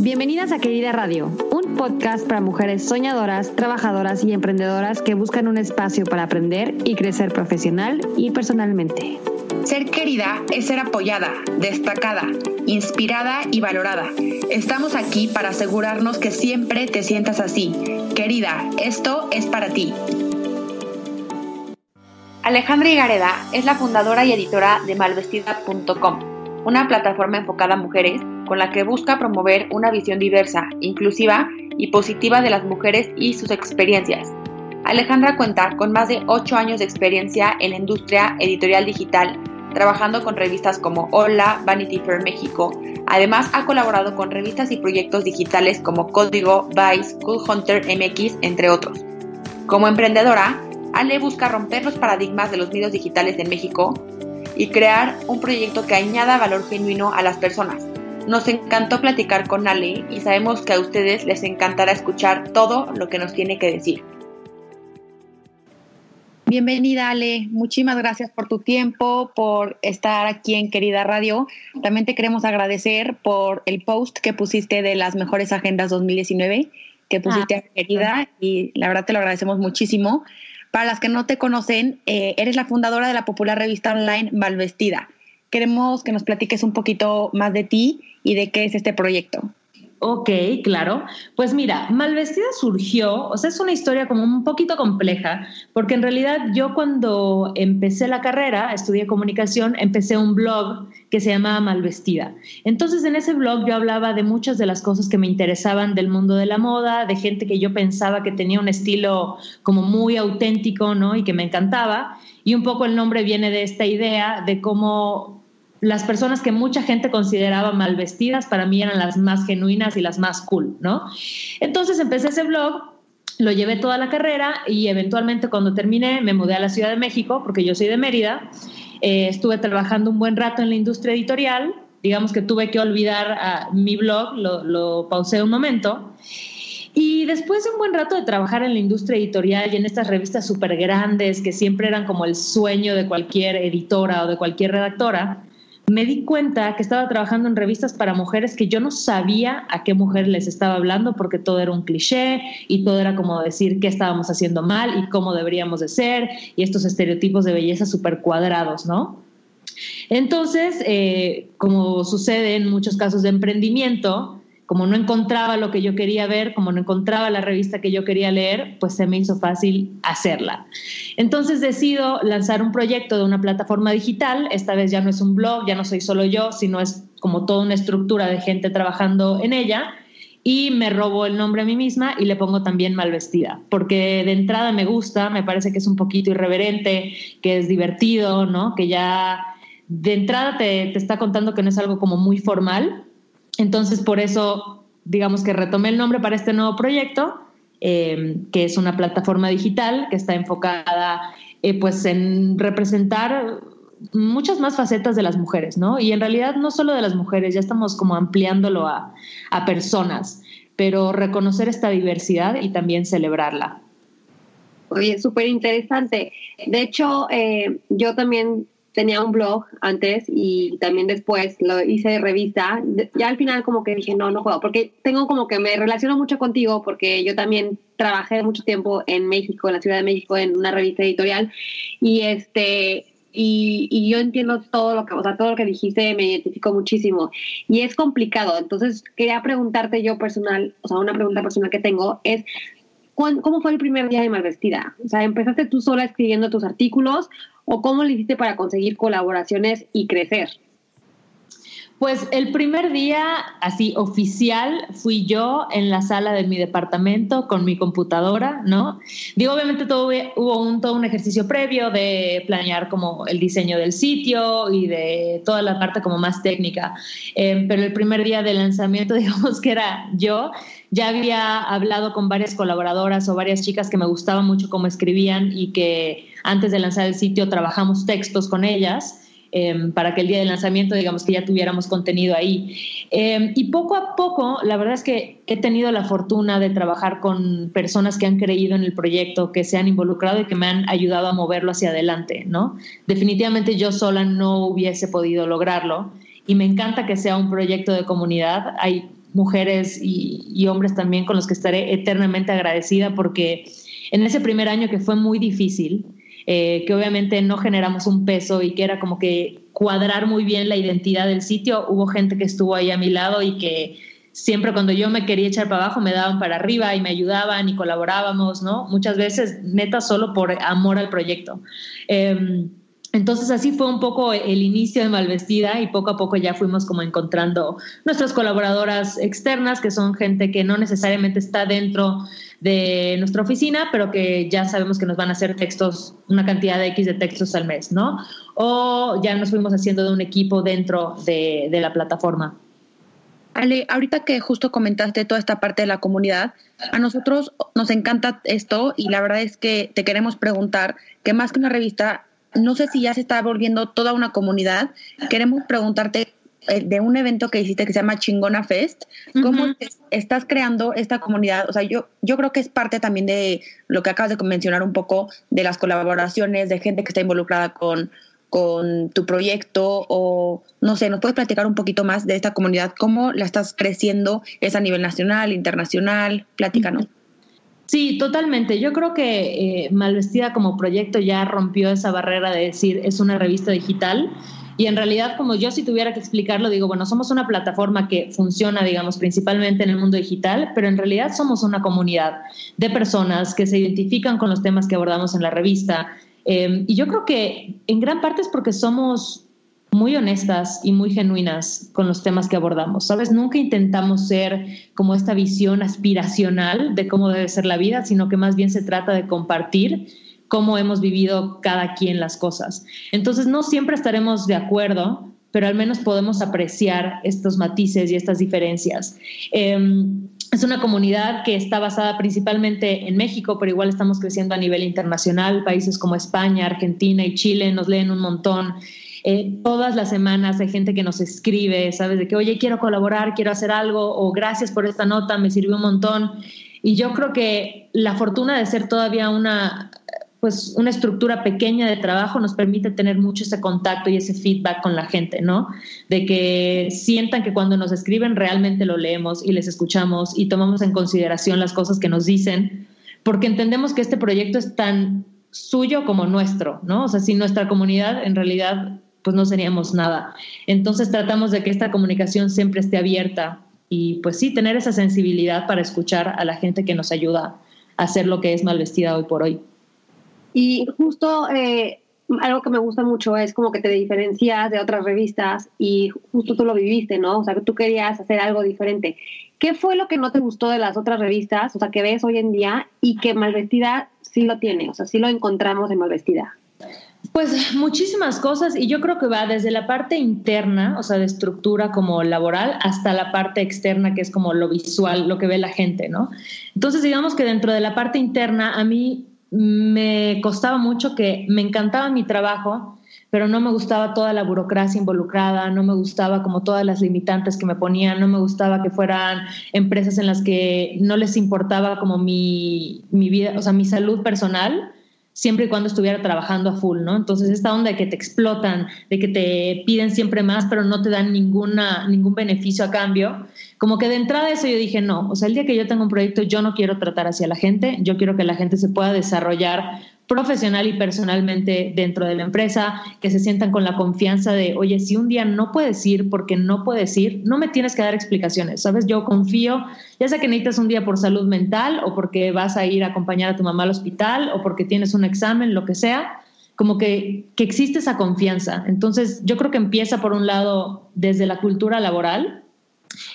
Bienvenidas a Querida Radio, un podcast para mujeres soñadoras, trabajadoras y emprendedoras que buscan un espacio para aprender y crecer profesional y personalmente. Ser querida es ser apoyada, destacada, inspirada y valorada. Estamos aquí para asegurarnos que siempre te sientas así. Querida, esto es para ti. Alejandra Igareda es la fundadora y editora de malvestida.com, una plataforma enfocada a mujeres con la que busca promover una visión diversa, inclusiva y positiva de las mujeres y sus experiencias. Alejandra cuenta con más de 8 años de experiencia en la industria editorial digital, trabajando con revistas como Hola, Vanity Fair México. Además, ha colaborado con revistas y proyectos digitales como Código, Vice, Cool Hunter MX, entre otros. Como emprendedora, Ale busca romper los paradigmas de los medios digitales en México y crear un proyecto que añada valor genuino a las personas nos encantó platicar con Ale y sabemos que a ustedes les encantará escuchar todo lo que nos tiene que decir. Bienvenida Ale, muchísimas gracias por tu tiempo, por estar aquí en Querida Radio. También te queremos agradecer por el post que pusiste de las mejores agendas 2019 que pusiste a ah, Querida y la verdad te lo agradecemos muchísimo. Para las que no te conocen, eh, eres la fundadora de la popular revista online Malvestida queremos que nos platiques un poquito más de ti y de qué es este proyecto. Ok, claro. Pues mira, Malvestida surgió, o sea, es una historia como un poquito compleja, porque en realidad yo cuando empecé la carrera, estudié comunicación, empecé un blog que se llamaba Malvestida. Entonces en ese blog yo hablaba de muchas de las cosas que me interesaban del mundo de la moda, de gente que yo pensaba que tenía un estilo como muy auténtico, ¿no? Y que me encantaba. Y un poco el nombre viene de esta idea de cómo las personas que mucha gente consideraba mal vestidas, para mí eran las más genuinas y las más cool, ¿no? Entonces empecé ese blog, lo llevé toda la carrera y eventualmente cuando terminé me mudé a la Ciudad de México, porque yo soy de Mérida, eh, estuve trabajando un buen rato en la industria editorial, digamos que tuve que olvidar a mi blog, lo, lo pausé un momento. Y después de un buen rato de trabajar en la industria editorial y en estas revistas súper grandes que siempre eran como el sueño de cualquier editora o de cualquier redactora, me di cuenta que estaba trabajando en revistas para mujeres que yo no sabía a qué mujer les estaba hablando porque todo era un cliché y todo era como decir qué estábamos haciendo mal y cómo deberíamos de ser y estos estereotipos de belleza súper cuadrados, ¿no? Entonces, eh, como sucede en muchos casos de emprendimiento, como no encontraba lo que yo quería ver, como no encontraba la revista que yo quería leer, pues se me hizo fácil hacerla. Entonces decido lanzar un proyecto de una plataforma digital, esta vez ya no es un blog, ya no soy solo yo, sino es como toda una estructura de gente trabajando en ella y me robo el nombre a mí misma y le pongo también mal vestida, porque de entrada me gusta, me parece que es un poquito irreverente, que es divertido, ¿no? Que ya de entrada te, te está contando que no es algo como muy formal, entonces, por eso, digamos que retomé el nombre para este nuevo proyecto, eh, que es una plataforma digital que está enfocada eh, pues en representar muchas más facetas de las mujeres, ¿no? Y en realidad no solo de las mujeres, ya estamos como ampliándolo a, personas, pero reconocer esta diversidad y también celebrarla. Oye, súper interesante. De hecho, eh, yo también tenía un blog antes y también después lo hice de revista. Ya al final como que dije, no, no puedo, porque tengo como que me relaciono mucho contigo porque yo también trabajé mucho tiempo en México, en la Ciudad de México, en una revista editorial y este y, y, yo entiendo todo lo que, o sea, todo lo que dijiste, me identifico muchísimo. Y es complicado. Entonces, quería preguntarte yo personal, o sea, una pregunta personal que tengo es, ¿cómo fue el primer día de Malvestida? O sea, ¿empezaste tú sola escribiendo tus artículos o cómo le hiciste para conseguir colaboraciones y crecer? Pues el primer día, así oficial, fui yo en la sala de mi departamento con mi computadora, ¿no? Digo, obviamente todo, hubo un, todo un ejercicio previo de planear como el diseño del sitio y de toda la parte como más técnica, eh, pero el primer día de lanzamiento, digamos que era yo, ya había hablado con varias colaboradoras o varias chicas que me gustaban mucho cómo escribían y que antes de lanzar el sitio trabajamos textos con ellas. Em, para que el día del lanzamiento, digamos que ya tuviéramos contenido ahí. Em, y poco a poco, la verdad es que he tenido la fortuna de trabajar con personas que han creído en el proyecto, que se han involucrado y que me han ayudado a moverlo hacia adelante, ¿no? Definitivamente yo sola no hubiese podido lograrlo y me encanta que sea un proyecto de comunidad. Hay mujeres y, hombres también con los que estaré eternamente agradecida porque en ese primer año que fue muy difícil, eh, que obviamente no generamos un peso y que era como que cuadrar muy bien la identidad del sitio, hubo gente que estuvo ahí a mi lado y que siempre cuando yo me quería echar para abajo me daban para arriba y me ayudaban y colaborábamos, ¿no? Muchas veces neta solo por amor al proyecto. Em, entonces así fue un poco el inicio de Malvestida y poco a poco ya fuimos como encontrando nuestras colaboradoras externas, que son gente que no necesariamente está dentro de nuestra oficina, pero que ya sabemos que nos van a hacer textos, una cantidad de X de textos al mes, ¿no? O ya nos fuimos haciendo de un equipo dentro de, la plataforma. Ale, ahorita que justo comentaste toda esta parte de la comunidad, a nosotros nos encanta esto y la verdad es que te queremos preguntar que más que una revista, no sé si ya se está volviendo toda una comunidad. Queremos preguntarte de un evento que hiciste que se llama Chingona Fest, ¿cómo estás creando esta comunidad? O sea, yo, yo creo que es parte también de lo que acabas de mencionar un poco, de las colaboraciones, de gente que está involucrada con, con tu proyecto o no sé, ¿nos puedes platicar un poquito más de esta comunidad? ¿Cómo la estás creciendo? ¿Es a nivel nacional, internacional? Platícanos. Sí, totalmente. Yo creo que eh, Malvestida como proyecto ya rompió esa barrera de decir es una revista digital. Y en realidad, como yo si tuviera que explicarlo, digo, bueno, somos una plataforma que funciona, digamos, principalmente en el mundo digital, pero en realidad somos una comunidad de personas que se identifican con los temas que abordamos en la revista. Em, y yo creo que en gran parte es porque somos muy honestas y muy genuinas con los temas que abordamos. ¿Sabes? Nunca intentamos ser como esta visión aspiracional de cómo debe ser la vida, sino que más bien se trata de compartir cómo hemos vivido cada quien las cosas. Entonces, no siempre estaremos de acuerdo, pero al menos podemos apreciar estos matices y estas diferencias. Em, es una comunidad que está basada principalmente en México, pero igual estamos creciendo a nivel internacional. Países como España, Argentina y Chile nos leen un montón. Eh, todas las semanas hay gente que nos escribe, ¿sabes? De que, oye, quiero colaborar, quiero hacer algo, o gracias por esta nota, me sirvió un montón. Y yo creo que la fortuna de ser todavía una, pues, una estructura pequeña de trabajo nos permite tener mucho ese contacto y ese feedback con la gente, ¿no? De que sientan que cuando nos escriben realmente lo leemos y les escuchamos y tomamos en consideración las cosas que nos dicen, porque entendemos que este proyecto es tan suyo como nuestro, ¿no? O sea, si nuestra comunidad en realidad pues no seríamos nada. Entonces tratamos de que esta comunicación siempre esté abierta y pues sí, tener esa sensibilidad para escuchar a la gente que nos ayuda a hacer lo que es mal vestida hoy por hoy. Y justo eh, algo que me gusta mucho es como que te diferencias de otras revistas y justo tú lo viviste, ¿no? O sea, que tú querías hacer algo diferente. ¿Qué fue lo que no te gustó de las otras revistas, o sea, que ves hoy en día y que Malvestida sí lo tiene, o sea, sí lo encontramos en Malvestida? Pues muchísimas cosas y yo creo que va desde la parte interna, o sea, de estructura como laboral, hasta la parte externa, que es como lo visual, lo que ve la gente, ¿no? Entonces, digamos que dentro de la parte interna, a mí me costaba mucho que me encantaba mi trabajo, pero no me gustaba toda la burocracia involucrada, no me gustaba como todas las limitantes que me ponían, no me gustaba que fueran empresas en las que no les importaba como mi, mi vida, o sea, mi salud personal siempre y cuando estuviera trabajando a full, ¿no? Entonces, esta onda de que te explotan, de que te piden siempre más, pero no te dan ninguna, ningún beneficio a cambio, como que de entrada eso yo dije, no, o sea, el día que yo tengo un proyecto, yo no quiero tratar hacia la gente, yo quiero que la gente se pueda desarrollar profesional y personalmente dentro de la empresa, que se sientan con la confianza de, oye, si un día no puedes ir porque no puedes ir, no me tienes que dar explicaciones, ¿sabes? Yo confío, ya sea que necesitas un día por salud mental o porque vas a ir a acompañar a tu mamá al hospital o porque tienes un examen, lo que sea, como que, que existe esa confianza. Entonces, yo creo que empieza por un lado desde la cultura laboral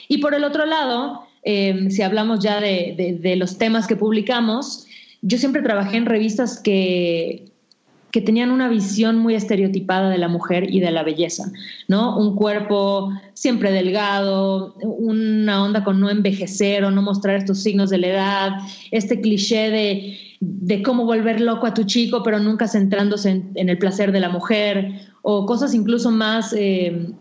y por el otro lado, eh, si hablamos ya de, de los temas que publicamos, yo siempre trabajé en revistas que, que tenían una visión muy estereotipada de la mujer y de la belleza, ¿no? Un cuerpo siempre delgado, una onda con no envejecer o no mostrar estos signos de la edad, este cliché de, de cómo volver loco a tu chico, pero nunca centrándose en, el placer de la mujer, o cosas incluso más eh,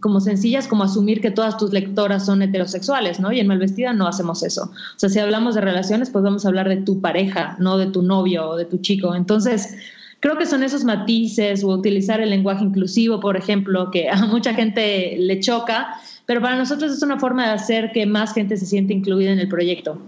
como sencillas como asumir que todas tus lectoras son heterosexuales, ¿no? Y en Malvestida no hacemos eso. O sea, si hablamos de relaciones, pues vamos a hablar de tu pareja, no de tu novio o de tu chico. Entonces, creo que son esos matices o utilizar el lenguaje inclusivo, por ejemplo, que a mucha gente le choca, pero para nosotros es una forma de hacer que más gente se siente incluida en el proyecto.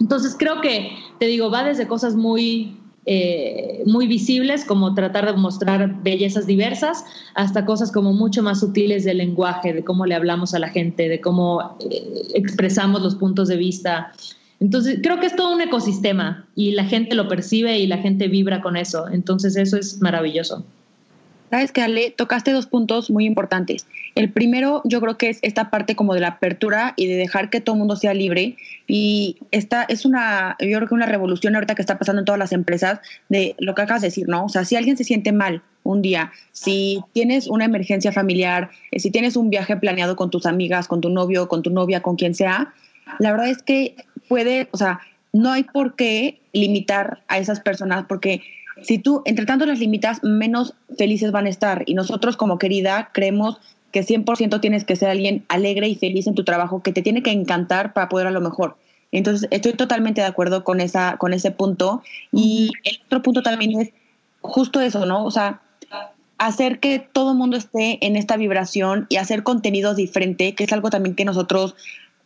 Entonces creo que, te digo, va desde cosas muy eh, muy visibles, como tratar de mostrar bellezas diversas, hasta cosas como mucho más sutiles del lenguaje, de cómo le hablamos a la gente, de cómo eh, expresamos los puntos de vista. Entonces, creo que es todo un ecosistema y la gente lo percibe y la gente vibra con eso. Entonces, eso es maravilloso. Sabes que Ale, tocaste dos puntos muy importantes. El primero, yo creo que es esta parte como de la apertura y de dejar que todo mundo sea libre. Y esta es una, yo creo que una revolución ahorita que está pasando en todas las empresas de lo que acabas de decir, ¿no? O sea, si alguien se siente mal un día, si tienes una emergencia familiar, eh, si tienes un viaje planeado con tus amigas, con tu novio, con tu novia, con quien sea, la verdad es que puede, o sea, no hay por qué limitar a esas personas porque si tú, entre tanto las limitas, menos felices van a estar. Y nosotros como querida creemos que 100% tienes que ser alguien alegre y feliz en tu trabajo, que te tiene que encantar para poder a lo mejor. Entonces, estoy totalmente de acuerdo con, esa, con ese punto. Y el otro punto también es justo eso, ¿no? O sea, hacer que todo el mundo esté en esta vibración y hacer contenido diferente, que es algo también que nosotros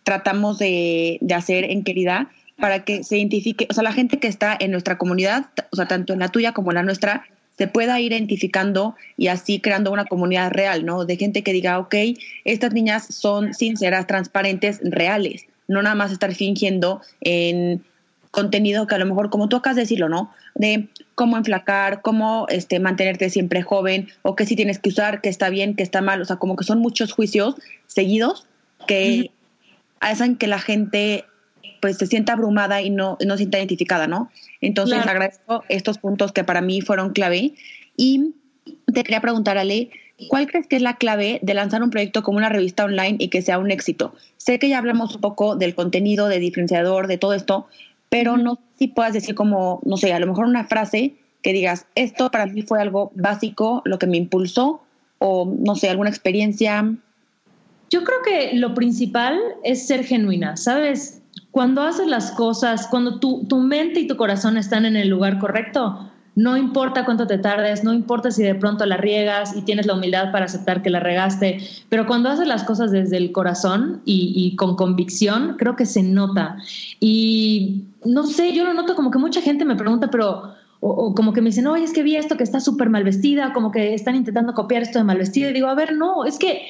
tratamos de, de hacer en Querida, para que se identifique, o sea, la gente que está en nuestra comunidad, o sea, tanto en la tuya como en la nuestra, se pueda ir identificando y así creando una comunidad real, ¿no? De gente que diga, ok, estas niñas son sinceras, transparentes, reales, no nada más estar fingiendo en contenido que a lo mejor, como tú acabas de decirlo, ¿no? De cómo enflacar, cómo este, mantenerte siempre joven, o que si tienes que usar, que está bien, que está mal, o sea, como que son muchos juicios seguidos que hacen que la gente pues se sienta abrumada y no, no se sienta identificada, ¿no? Entonces agradezco estos puntos que para mí fueron clave. Y te quería preguntar, Ale, ¿cuál crees que es la clave de lanzar un proyecto como una revista online y que sea un éxito? Sé que ya hablamos un poco del contenido, de diferenciador, de todo esto, pero no sé si puedas decir como, no sé, a lo mejor una frase que digas, esto para mí fue algo básico, lo que me impulsó, o no sé, alguna experiencia. Yo creo que lo principal es ser genuina, ¿sabes? Cuando haces las cosas, cuando tu, tu mente y tu corazón están en el lugar correcto, no importa cuánto te tardes, no importa si de pronto la riegas y tienes la humildad para aceptar que la regaste, pero cuando haces las cosas desde el corazón y, con convicción, creo que se nota. Y no sé, yo lo noto como que mucha gente me pregunta, pero... O, como que me dicen, oye, es que vi esto que está súper mal vestida, como que están intentando copiar esto de mal vestida. Y digo, a ver, no, es que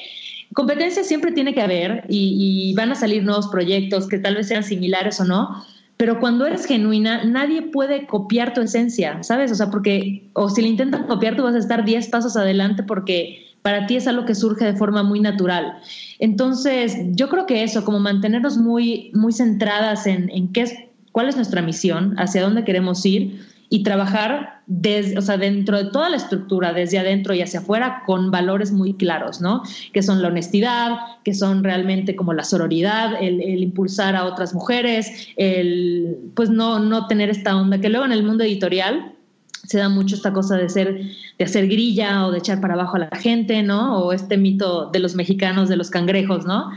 competencia siempre tiene que haber y, van a salir nuevos proyectos que tal vez sean similares o no, pero cuando eres genuina, nadie puede copiar tu esencia, ¿sabes? O sea, porque, o si le intentan copiar, tú vas a estar 10 pasos adelante porque para ti es algo que surge de forma muy natural. Entonces, yo creo que eso, como mantenernos muy, muy centradas en, en qué es, cuál es nuestra misión, hacia dónde queremos ir y trabajar desde, o sea, dentro de toda la estructura, desde adentro y hacia afuera, con valores muy claros, ¿no? Que son la honestidad, que son realmente como la sororidad, el, impulsar a otras mujeres, el, pues no, no tener esta onda, que luego en el mundo editorial se da mucho esta cosa de ser, de hacer grilla o de echar para abajo a la gente, ¿no? O este mito de los mexicanos, de los cangrejos, ¿no?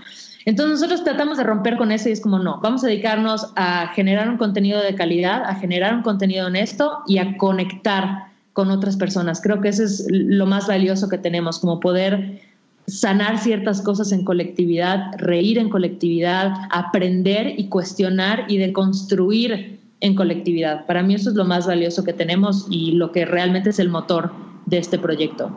Entonces nosotros tratamos de romper con eso y es como, no, vamos a dedicarnos a generar un contenido de calidad, a generar un contenido honesto y a conectar con otras personas. Creo que eso es lo más valioso que tenemos, como poder sanar ciertas cosas en colectividad, reír en colectividad, aprender y cuestionar y deconstruir en colectividad. Para mí eso es lo más valioso que tenemos y lo que realmente es el motor de este proyecto.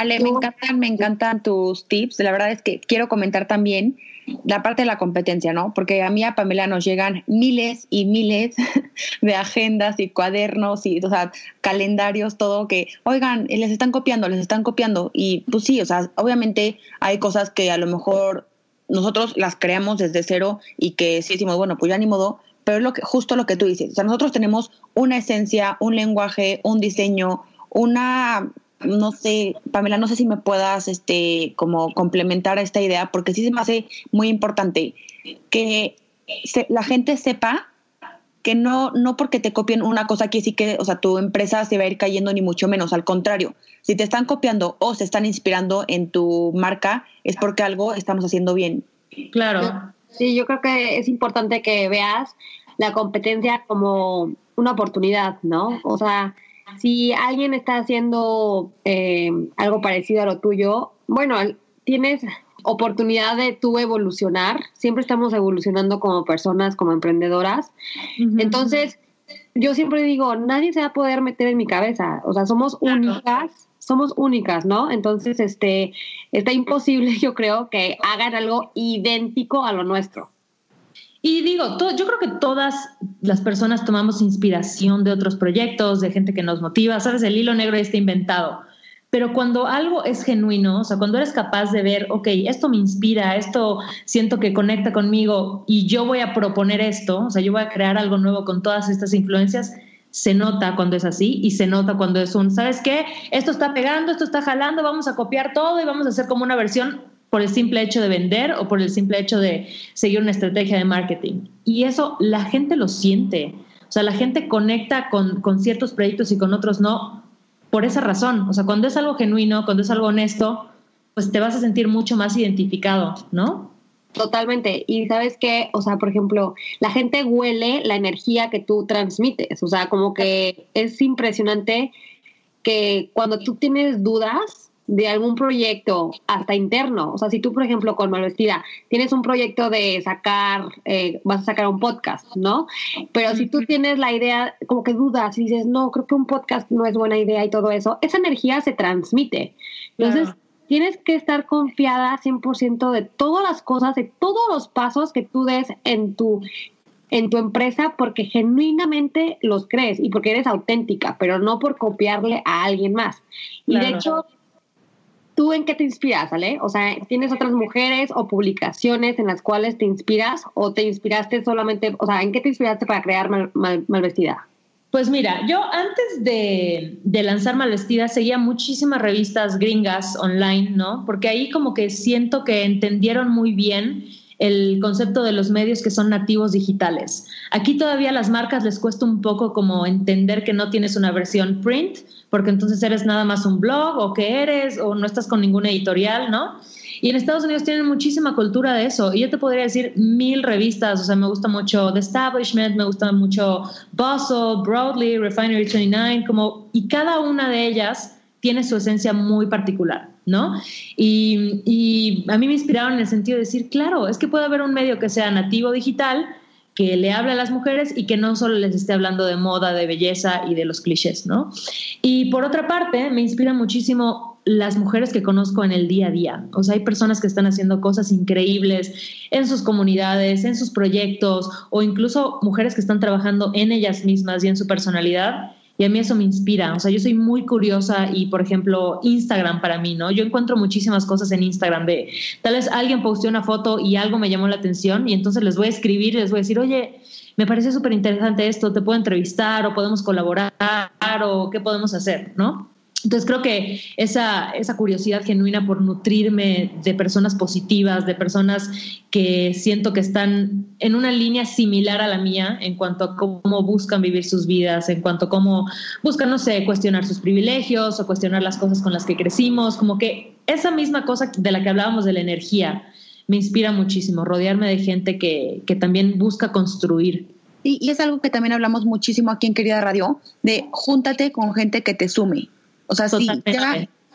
Ale, me encantan, me encantan tus tips. La verdad es que quiero comentar también la parte de la competencia, ¿no? Porque a mí a Pamela nos llegan miles y miles de agendas y cuadernos y, o sea, calendarios, todo que, oigan, les están copiando, les están copiando. Y pues sí, o sea, obviamente hay cosas que a lo mejor nosotros las creamos desde cero y que sí decimos, bueno, pues ya ni modo, pero es lo que, justo lo que tú dices. O sea, nosotros tenemos una esencia, un lenguaje, un diseño, una no sé, Pamela, no sé si me puedas este como complementar a esta idea, porque sí se me hace muy importante que la gente sepa que no, no porque te copien una cosa aquí sí que, o sea, tu empresa se va a ir cayendo ni mucho menos, al contrario, si te están copiando o se están inspirando en tu marca, es porque algo estamos haciendo bien. Claro. Sí, yo creo que es importante que veas la competencia como una oportunidad, ¿no? O sea, si alguien está haciendo eh, algo parecido a lo tuyo, bueno, tienes oportunidad de tú evolucionar. Siempre estamos evolucionando como personas, como emprendedoras. Entonces, yo siempre digo, nadie se va a poder meter en mi cabeza. O sea, somos únicas, somos únicas, ¿no? Entonces, este, está imposible, yo creo, que hagan algo idéntico a lo nuestro. Y digo, yo creo que todas las personas tomamos inspiración de otros proyectos, de gente que nos motiva, ¿sabes? El hilo negro está inventado. Pero cuando algo es genuino, o sea, cuando eres capaz de ver, ok, esto me inspira, esto siento que conecta conmigo y yo voy a proponer esto, o sea, yo voy a crear algo nuevo con todas estas influencias, se nota cuando es así y se nota cuando es un, ¿sabes qué? Esto está pegando, esto está jalando, vamos a copiar todo y vamos a hacer como una versión por el simple hecho de vender o por el simple hecho de seguir una estrategia de marketing. Y eso la gente lo siente. O sea, la gente conecta con, con ciertos proyectos y con otros no por esa razón. O sea, cuando es algo genuino, cuando es algo honesto, pues te vas a sentir mucho más identificado, ¿no? Totalmente. Y sabes qué, o sea, por ejemplo, la gente huele la energía que tú transmites. O sea, como que es impresionante que cuando tú tienes dudas, de algún proyecto hasta interno. O sea, si tú, por ejemplo, con Malvestida tienes un proyecto de sacar, eh, vas a sacar un podcast, ¿no? Pero si tú tienes la idea, como que dudas y dices, no, creo que un podcast no es buena idea y todo eso, esa energía se transmite. Entonces, tienes que estar confiada 100% de todas las cosas, de todos los pasos que tú des en tu en tu empresa porque genuinamente los crees y porque eres auténtica, pero no por copiarle a alguien más. Y de hecho, ¿Tú en qué te inspiras, Ale? O sea, ¿tienes otras mujeres o publicaciones en las cuales te inspiras o te inspiraste solamente, o sea, ¿en qué te inspiraste para crear Malvestida? Pues mira, yo antes de, de, lanzar Malvestida seguía muchísimas revistas gringas online, ¿no? Porque ahí como que siento que entendieron muy bien el concepto de los medios que son nativos digitales. Aquí todavía a las marcas les cuesta un poco como entender que no tienes una versión print, porque entonces eres nada más un blog o que eres o no estás con ningún editorial, ¿no? Y en Estados Unidos tienen muchísima cultura de eso. Y yo te podría decir mil revistas. O sea, me gusta mucho The Establishment, me gusta mucho Bustle, Broadly, Refinery 29, como, y cada una de ellas tiene su esencia muy particular. ¿no? Y, a mí me inspiraron en el sentido de decir, claro, es que puede haber un medio que sea nativo digital, que le hable a las mujeres y que no solo les esté hablando de moda, de belleza y de los clichés, ¿no? Y por otra parte, me inspira muchísimo las mujeres que conozco en el día a día. O sea, hay personas que están haciendo cosas increíbles en sus comunidades, en sus proyectos, o incluso mujeres que están trabajando en ellas mismas y en su personalidad y a mí eso me inspira. O sea, yo soy muy curiosa y, por ejemplo, Instagram para mí, ¿no? Yo encuentro muchísimas cosas en Instagram de tal vez alguien posteó una foto y algo me llamó la atención y entonces les voy a escribir les voy a decir, oye, me parece súper interesante esto, te puedo entrevistar o podemos colaborar o qué podemos hacer, ¿no? Entonces creo que esa, esa curiosidad genuina por nutrirme de personas positivas, de personas que siento que están en una línea similar a la mía en cuanto a cómo buscan vivir sus vidas, en cuanto a cómo buscan, no sé, cuestionar sus privilegios o cuestionar las cosas con las que crecimos, como que esa misma cosa de la que hablábamos de la energía me inspira muchísimo, rodearme de gente que, que también busca construir. Y, y es algo que también hablamos muchísimo aquí en Querida Radio, de júntate con gente que te sume o sea,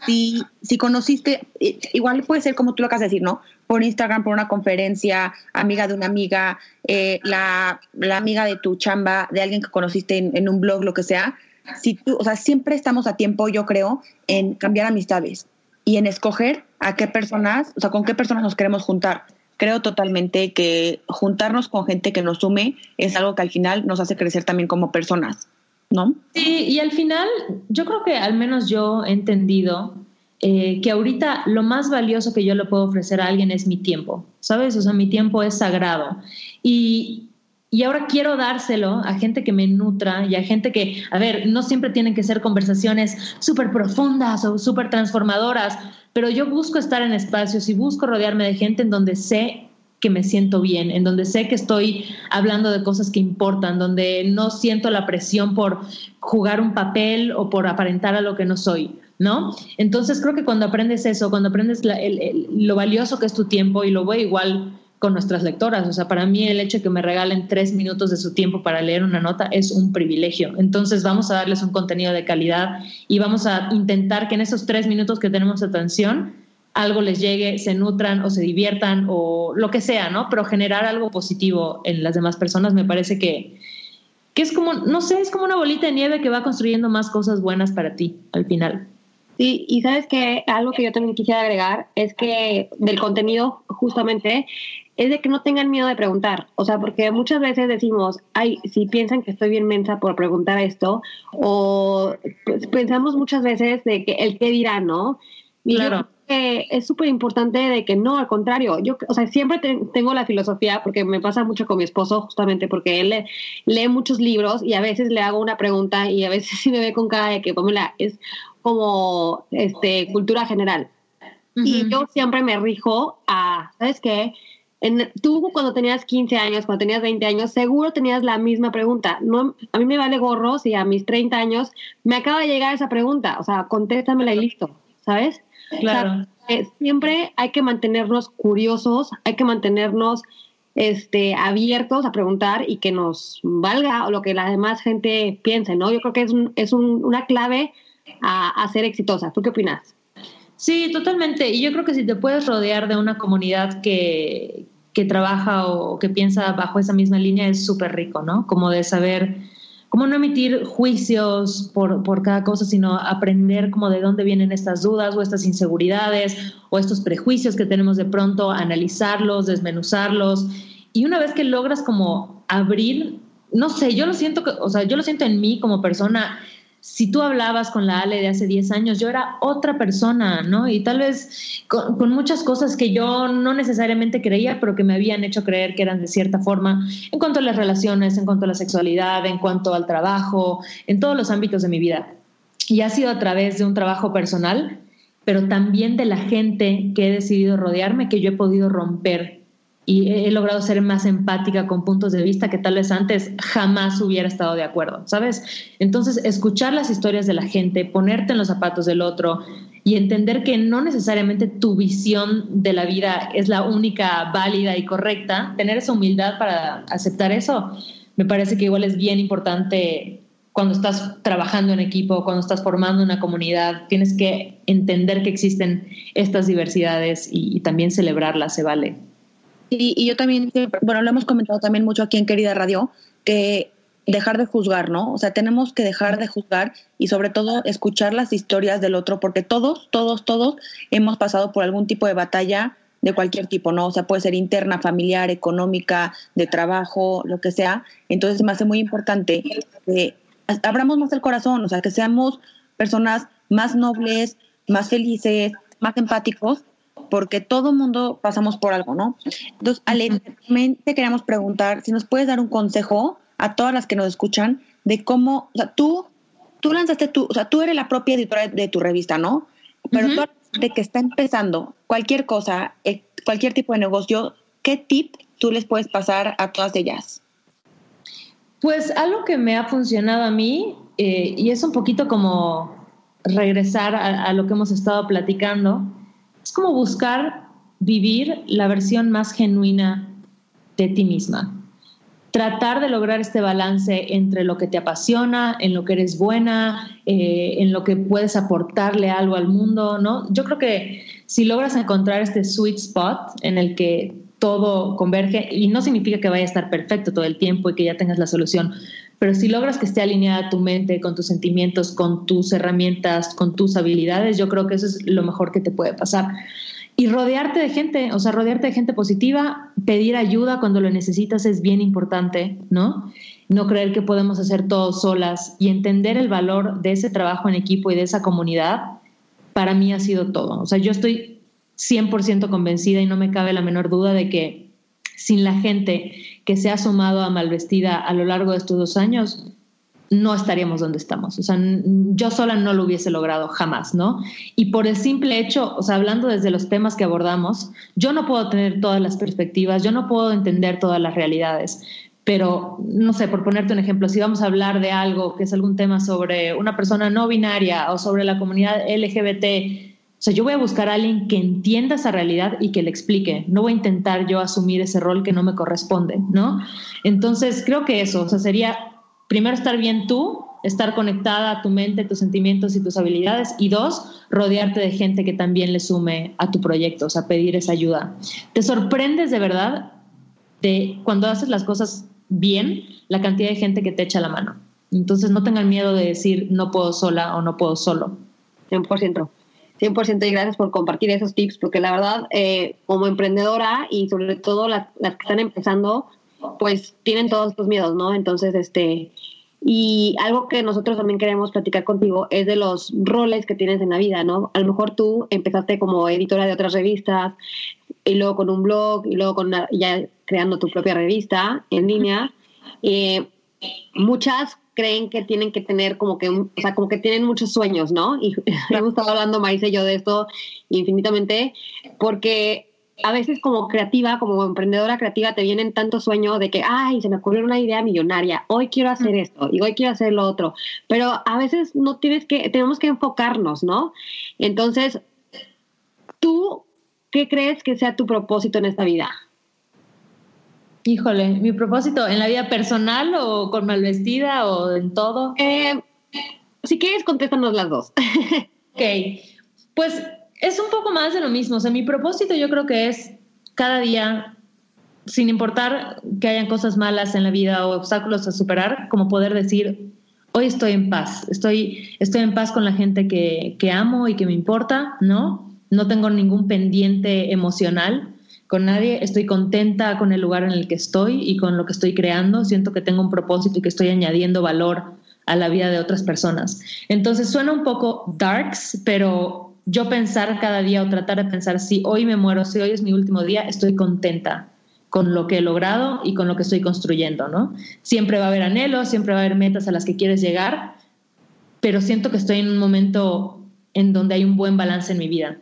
si, si, conociste, igual puede ser como tú lo acabas de decir, ¿no? Por Instagram, por una conferencia, amiga de una amiga, eh, la, amiga de tu chamba, de alguien que conociste en, un blog, lo que sea. Si tú, o sea, siempre estamos a tiempo, yo creo, en cambiar amistades y en escoger a qué personas, o sea, con qué personas nos queremos juntar. Creo totalmente que juntarnos con gente que nos sume es algo que al final nos hace crecer también como personas. ¿No? Sí, y al final yo creo que al menos yo he entendido eh, que ahorita lo más valioso que yo le puedo ofrecer a alguien es mi tiempo, ¿sabes? O sea, mi tiempo es sagrado. Y, y ahora quiero dárselo a gente que me nutra y a gente que, a ver, no siempre tienen que ser conversaciones súper profundas o súper transformadoras, pero yo busco estar en espacios y busco rodearme de gente en donde sé que me siento bien, en donde sé que estoy hablando de cosas que importan, donde no siento la presión por jugar un papel o por aparentar a lo que no soy, ¿no? Entonces creo que cuando aprendes eso, cuando aprendes lo valioso que es tu tiempo, y lo voy igual con nuestras lectoras, o sea, para mí el hecho de que me regalen tres minutos de su tiempo para leer una nota es un privilegio. Entonces vamos a darles un contenido de calidad y vamos a intentar que en esos tres minutos que tenemos atención, algo les llegue, se nutran o se diviertan o lo que sea, ¿no? Pero generar algo positivo en las demás personas me parece que, que es como, no sé, es como una bolita de nieve que va construyendo más cosas buenas para ti al final. Sí, y sabes que algo que yo también quisiera agregar es que del contenido justamente es de que no tengan miedo de preguntar, o sea, porque muchas veces decimos, ay, si piensan que estoy bien mensa por preguntar esto, o pues, pensamos muchas veces de que el qué dirá, ¿no? Y claro. Es súper importante de que no, al contrario, yo, o sea, siempre tengo la filosofía, porque me pasa mucho con mi esposo, justamente porque él lee, muchos libros y a veces le hago una pregunta y a veces sí me ve con cara de que, Pamela, es como este, cultura general. Y yo siempre me rijo a, ¿sabes qué? En, tú cuando tenías 15 años, cuando tenías 20 años, seguro tenías la misma pregunta. No, a mí me vale gorro si a mis 30 años me acaba de llegar esa pregunta. O sea, contéstamela y listo, ¿sabes? Claro. siempre hay que mantenernos curiosos, hay que mantenernos este, abiertos a preguntar y que nos valga lo que la demás gente piense, ¿no? Yo creo que es, es una clave a, ser exitosa. ¿Tú qué opinas? Sí, totalmente. Y yo creo que si te puedes rodear de una comunidad que, que trabaja o que piensa bajo esa misma línea es súper rico, ¿no? Como de saber, cómo no emitir juicios por, por, cada cosa, sino aprender como de dónde vienen estas dudas o estas inseguridades o estos prejuicios que tenemos de pronto, analizarlos, desmenuzarlos. Y una vez que logras como abrir, no sé, yo lo siento, o sea, yo lo siento en mí como persona, si tú hablabas con la Ale de hace 10 años, yo era otra persona, ¿no? Y tal vez con, muchas cosas que yo no necesariamente creía, pero que me habían hecho creer que eran de cierta forma, en cuanto a las relaciones, en cuanto a la sexualidad, en cuanto al trabajo, en todos los ámbitos de mi vida. Y ha sido a través de un trabajo personal, pero también de la gente que he decidido rodearme, que yo he podido romper y he logrado ser más empática con puntos de vista que tal vez antes jamás hubiera estado de acuerdo, ¿sabes? Entonces, escuchar las historias de la gente, ponerte en los zapatos del otro y entender que no necesariamente tu visión de la vida es la única válida y correcta, tener esa humildad para aceptar eso, me parece que igual es bien importante cuando estás trabajando en equipo, cuando estás formando una comunidad, tienes que entender que existen estas diversidades y, y también celebrarlas, se vale. Y, yo también, bueno, lo hemos comentado también mucho aquí en Querida Radio, que dejar de juzgar, ¿no? O sea, tenemos que dejar de juzgar y sobre todo escuchar las historias del otro, porque todos, todos, todos hemos pasado por algún tipo de batalla de cualquier tipo, ¿no? O sea, puede ser interna, familiar, económica, de trabajo, lo que sea. Entonces me hace muy importante que abramos más el corazón, o sea, que seamos personas más nobles, más felices, más empáticos porque todo mundo pasamos por algo, ¿no? Entonces, Ale, te queremos preguntar si nos puedes dar un consejo a todas las que nos escuchan de cómo, o sea, tú, tú lanzaste tu, o sea, tú eres la propia editora de tu revista, ¿no? Pero uh de que está empezando cualquier cosa, eh, cualquier tipo de negocio, ¿qué tip tú les puedes pasar a todas ellas? Pues algo que me ha funcionado a mí, eh, y es un poquito como regresar a, lo que hemos estado platicando, es como buscar vivir la versión más genuina de ti misma. Tratar de lograr este balance entre lo que te apasiona, en lo que eres buena, eh, en lo que puedes aportarle algo al mundo, ¿no? Yo creo que si logras encontrar este sweet spot en el que todo converge, y no significa que vaya a estar perfecto todo el tiempo y que ya tengas la solución, pero si logras que esté alineada tu mente con tus sentimientos, con tus herramientas, con tus habilidades, yo creo que eso es lo mejor que te puede pasar. Y rodearte de gente, o sea, rodearte de gente positiva, pedir ayuda cuando lo necesitas es bien importante, ¿no? No creer que podemos hacer todo solas y entender el valor de ese trabajo en equipo y de esa comunidad, para mí ha sido todo. O sea, yo estoy 100% convencida y no me cabe la menor duda de que sin la gente que se ha sumado a Malvestida a lo largo de estos dos años, no estaríamos donde estamos. O sea, yo sola no lo hubiese logrado jamás, ¿no? Y por el simple hecho, o sea, hablando desde los temas que abordamos, yo no puedo tener todas las perspectivas, yo no puedo entender todas las realidades, pero no sé, por ponerte un ejemplo, si vamos a hablar de algo que es algún tema sobre una persona no binaria o sobre la comunidad LGBT, sea, yo voy a buscar a alguien que entienda esa realidad y que le explique. No voy a intentar yo asumir ese rol que no me corresponde, ¿no? Entonces, creo que eso, o sea, sería primero estar bien tú estar conectada a tu mente, tus sentimientos y tus habilidades. Y dos, rodearte de gente que también le sume a tu proyecto, o sea, pedir esa ayuda. Te sorprendes de verdad de cuando haces las cosas bien, la cantidad de gente que te echa la mano. Entonces no tengan miedo de decir no puedo sola o no puedo solo. 100%. 100% y gracias por compartir esos tips, porque la verdad, eh, como emprendedora y sobre todo las, que están empezando, pues tienen todos estos miedos, ¿no? Entonces, este, y algo que nosotros también queremos platicar contigo es de los roles que tienes en la vida, ¿no? A lo mejor tú empezaste como editora de otras revistas y luego con un blog y luego con ya creando tu propia revista en línea. Eh, muchas creen que tienen que tener como que, o sea, como que tienen muchos sueños, ¿no? Y hemos estado hablando, Marisa y yo, de esto infinitamente, porque a veces como creativa, como emprendedora creativa, te vienen tantos sueños de que, ay, se me ocurrió una idea millonaria, hoy quiero hacer esto y hoy quiero hacer lo otro, pero a veces no tienes que, tenemos que enfocarnos, ¿no? Entonces, ¿tú qué crees que sea tu propósito en esta vida? Híjole, mi propósito en la vida personal o con malvestida o en todo. Eh, si quieres, contéstanos las dos. ok, pues es un poco más de lo mismo. O sea, mi propósito yo creo que es cada día, sin importar que hayan cosas malas en la vida o obstáculos a superar, como poder decir, hoy estoy en paz, estoy, estoy en paz con la gente que, que amo y que me importa, ¿no? No tengo ningún pendiente emocional con nadie, estoy contenta con el lugar en el que estoy y con lo que estoy creando, siento que tengo un propósito y que estoy añadiendo valor a la vida de otras personas. Entonces suena un poco darks, pero yo pensar cada día o tratar de pensar si hoy me muero, si hoy es mi último día, estoy contenta con lo que he logrado y con lo que estoy construyendo, ¿no? Siempre va a haber anhelos, siempre va a haber metas a las que quieres llegar, pero siento que estoy en un momento en donde hay un buen balance en mi vida.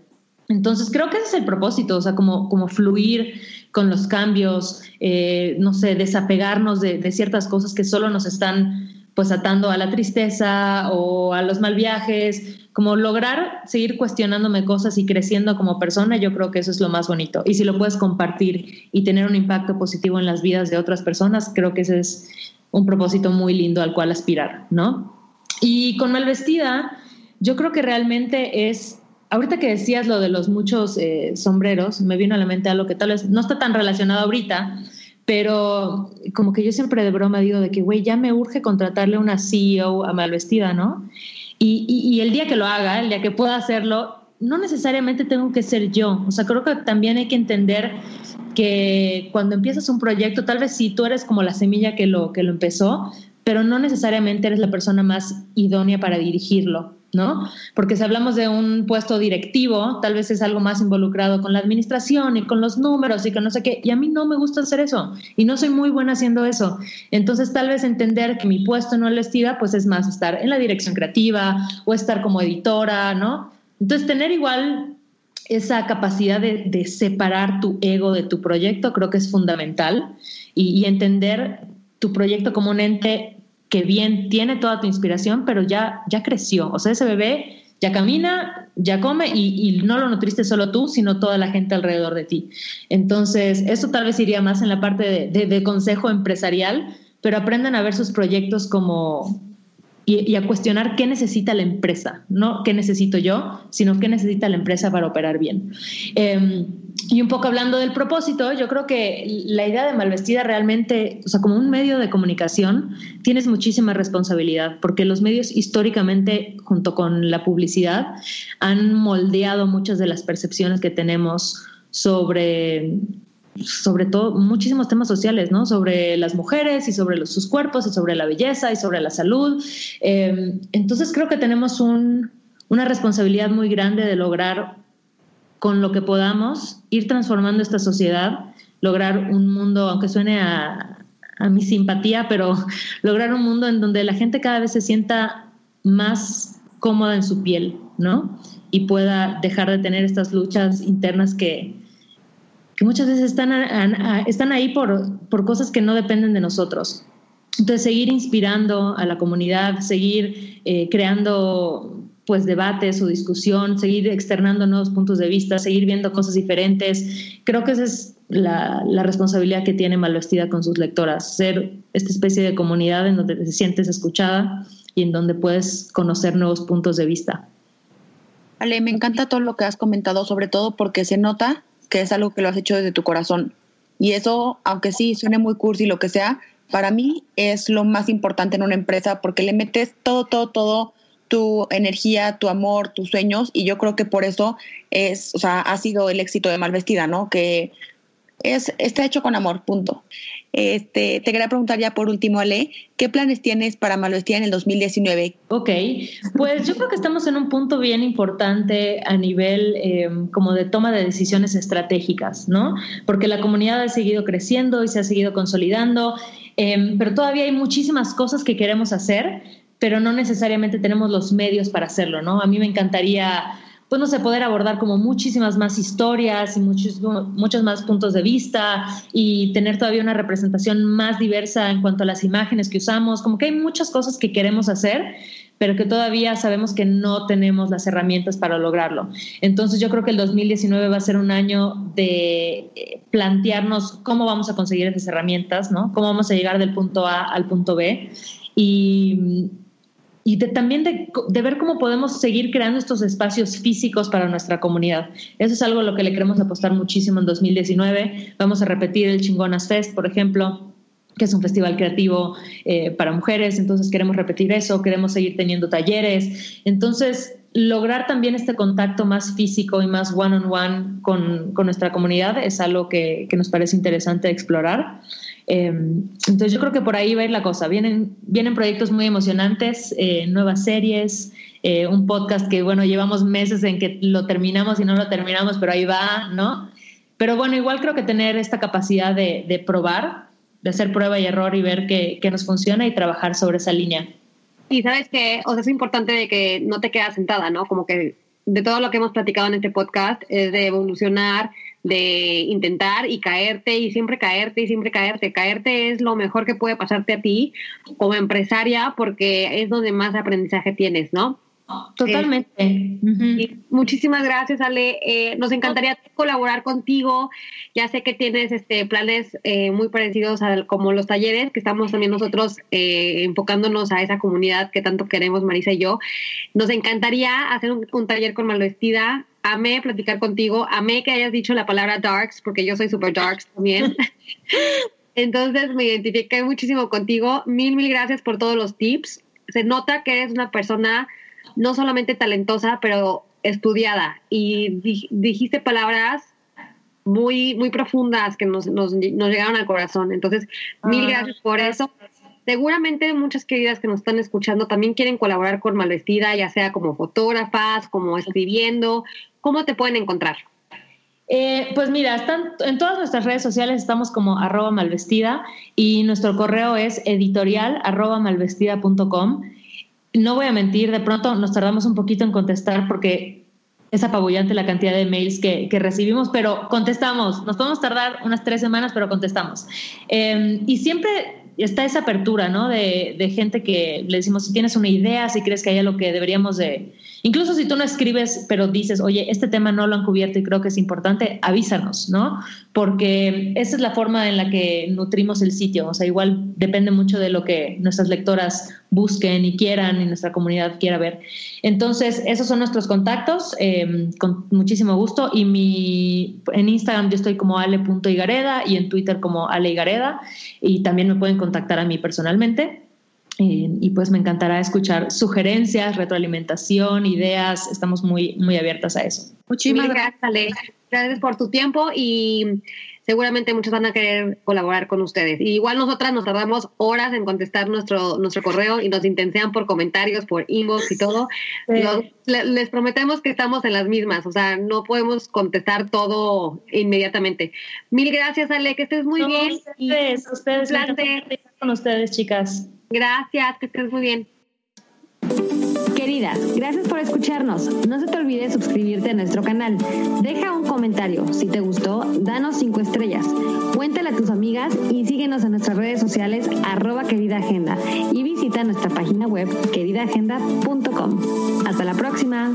Entonces creo que ese es el propósito, o sea, como, como fluir con los cambios, eh, no sé, desapegarnos de, de ciertas cosas que solo nos están pues atando a la tristeza o a los mal viajes, como lograr seguir cuestionándome cosas y creciendo como persona, yo creo que eso es lo más bonito. Y si lo puedes compartir y tener un impacto positivo en las vidas de otras personas, creo que ese es un propósito muy lindo al cual aspirar, ¿no? Y con Malvestida, yo creo que realmente es, ahorita que decías lo de los muchos eh, sombreros, me vino a la mente algo que tal vez no está tan relacionado ahorita, pero como que yo siempre de broma digo de que, güey, ya me urge contratarle una CEO a Malvestida, ¿no? Y, el día que lo haga, el día que pueda hacerlo, no necesariamente tengo que ser yo. O sea, creo que también hay que entender que cuando empiezas un proyecto, tal vez sí tú eres como la semilla que lo, que lo empezó, pero no necesariamente eres la persona más idónea para dirigirlo. ¿No? Porque si hablamos de un puesto directivo, tal vez es algo más involucrado con la administración y con los números y con no sé qué, y a mí no me gusta hacer eso y no soy muy buena haciendo eso. Entonces, tal vez entender que mi puesto no es estira, pues es más estar en la dirección creativa o estar como editora, ¿no? Entonces, tener igual esa capacidad de, separar tu ego de tu proyecto creo que es fundamental y, y entender tu proyecto como un ente que bien tiene toda tu inspiración, pero ya, ya creció. O sea, ese bebé ya camina, ya come y, no lo nutriste solo tú, sino toda la gente alrededor de ti. Entonces, eso tal vez iría más en la parte de consejo empresarial, pero aprendan a ver sus proyectos como, y, a cuestionar qué necesita la empresa, no qué necesito yo, sino qué necesita la empresa para operar bien. Em, y un poco hablando del propósito, yo creo que la idea de Malvestida realmente, o sea, como un medio de comunicación, tienes muchísima responsabilidad, porque los medios históricamente, junto con la publicidad, han moldeado muchas de las percepciones que tenemos sobre sobre todo muchísimos temas sociales, ¿no? Sobre las mujeres y sobre sus cuerpos y sobre la belleza y sobre la salud. Em, entonces creo que tenemos una responsabilidad muy grande de lograr con lo que podamos ir transformando esta sociedad, lograr un mundo, aunque suene a, a mi simpatía, pero lograr un mundo en donde la gente cada vez se sienta más cómoda en su piel, ¿no? Y pueda dejar de tener estas luchas internas que, muchas veces están, están ahí por, por cosas que no dependen de nosotros. Entonces, seguir inspirando a la comunidad, seguir eh, creando pues debates o discusión, seguir externando nuevos puntos de vista, seguir viendo cosas diferentes. Creo que ese es la, la, responsabilidad que tiene Malvestida con sus lectoras, ser esta especie de comunidad en donde te sientes escuchada y en donde puedes conocer nuevos puntos de vista. Ale, me encanta todo lo que has comentado, sobre todo porque se nota que es algo que lo has hecho desde tu corazón. Y eso, aunque sí suene muy cursi lo que sea, para mí es lo más importante en una empresa porque le metes todo, todo, todo tu energía, tu amor, tus sueños y yo creo que por eso es, o sea, ha sido el éxito de Malvestida, ¿no? Que es, está hecho con amor, punto. Este, te quería preguntar ya por último, Ale, ¿qué planes tienes para Malvestida en el 2019? Ok, pues yo creo que estamos en un punto bien importante a nivel eh, como de toma de decisiones estratégicas, ¿no? Porque la comunidad ha seguido creciendo y se ha seguido consolidando, eh, pero todavía hay muchísimas cosas que queremos hacer, pero no necesariamente tenemos los medios para hacerlo, ¿no? A mí me encantaría pues no sé, poder abordar como muchísimas más historias y muchos, muchos más puntos de vista y tener todavía una representación más diversa en cuanto a las imágenes que usamos, como que hay muchas cosas que queremos hacer, pero que todavía sabemos que no tenemos las herramientas para lograrlo. Entonces yo creo que el 2019 va a ser un año de eh, plantearnos cómo vamos a conseguir esas herramientas, ¿no? Cómo vamos a llegar del punto A al punto B. Y y también de, ver cómo podemos seguir creando estos espacios físicos para nuestra comunidad. Eso es algo a lo que le queremos apostar muchísimo en 2019. Vamos a repetir el Chingonas Fest, por ejemplo, que es un festival creativo eh, para mujeres, entonces queremos repetir eso, queremos seguir teniendo talleres. Entonces, lograr también este contacto más físico y más one-on-one con, con, nuestra comunidad es algo que, que nos parece interesante explorar. Em, entonces yo creo que por ahí va a ir la cosa. Vienen, vienen proyectos muy emocionantes, eh, nuevas series, eh, un podcast que, bueno, llevamos meses en que lo terminamos y no lo terminamos, pero ahí va, ¿no? Pero bueno, igual creo que tener esta capacidad de, de probar, de hacer prueba y error y ver qué, qué nos funciona y trabajar sobre esa línea. Y sabes que, o sea, es importante de que no te quedas sentada, ¿no? Como que de todo lo que hemos platicado en este podcast es de evolucionar, de intentar y caerte y siempre caerte y siempre caerte. Caerte es lo mejor que puede pasarte a ti como empresaria porque es donde más aprendizaje tienes, ¿no? Totalmente. muchísimas gracias, Ale. Eh, nos encantaría colaborar contigo. Ya sé que tienes este planes eh, muy parecidos a como los talleres, que estamos también nosotros eh, enfocándonos a esa comunidad que tanto queremos, Marisa y yo. Nos encantaría hacer un, un taller con Malvestida amé platicar contigo, amé que hayas dicho la palabra darks, porque yo soy super darks también. Entonces me identifiqué muchísimo contigo. Mil, mil gracias por todos los tips. Se nota que eres una persona no solamente talentosa, pero estudiada y dijiste palabras muy, muy profundas que nos, nos, nos llegaron al corazón. Entonces, mil ah, gracias por eso. Seguramente muchas queridas que nos están escuchando también quieren colaborar con Malvestida, ya sea como fotógrafas, como escribiendo. ¿Cómo te pueden encontrar? Eh, pues mira, están, en todas nuestras redes sociales estamos como arroba malvestida y nuestro correo es editorial arroba malvestida.com. No voy a mentir, de pronto nos tardamos un poquito en contestar porque es apabullante la cantidad de mails que, recibimos, pero contestamos. Nos podemos tardar unas tres semanas, pero contestamos. Eh, y siempre está esa apertura, ¿no? De, de, gente que le decimos, si tienes una idea, si crees que hay algo que deberíamos de... Incluso si tú no escribes, pero dices, oye, este tema no lo han cubierto y creo que es importante, avísanos, ¿no? Porque esa es la forma en la que nutrimos el sitio. O sea, igual depende mucho de lo que nuestras lectoras busquen y quieran y nuestra comunidad quiera ver. Entonces, esos son nuestros contactos, eh, con muchísimo gusto. Y mi, en Instagram yo estoy como ale.igareda y en Twitter como aleigareda. Y también me pueden contactar a mí personalmente. Eh, y pues me encantará escuchar sugerencias, retroalimentación, ideas. Estamos muy, muy abiertas a eso. Muchísimas gracias, Ale. Gracias por tu tiempo y seguramente muchos van a querer colaborar con ustedes. Y igual nosotras nos tardamos horas en contestar nuestro, nuestro correo y nos intensean por comentarios, por inbox y todo. les prometemos que estamos en las mismas, o sea, no podemos contestar todo inmediatamente. Mil gracias, Ale, que estés muy bien. Ustedes, ustedes, con ustedes, chicas. Gracias, que estés muy bien. Gracias por escucharnos. No se te olvide suscribirte a nuestro canal. Deja un comentario. Si te gustó, danos cinco estrellas. Cuéntale a tus amigas y síguenos en nuestras redes sociales arroba querida agenda y visita nuestra página web queridaagenda.com. Hasta la próxima.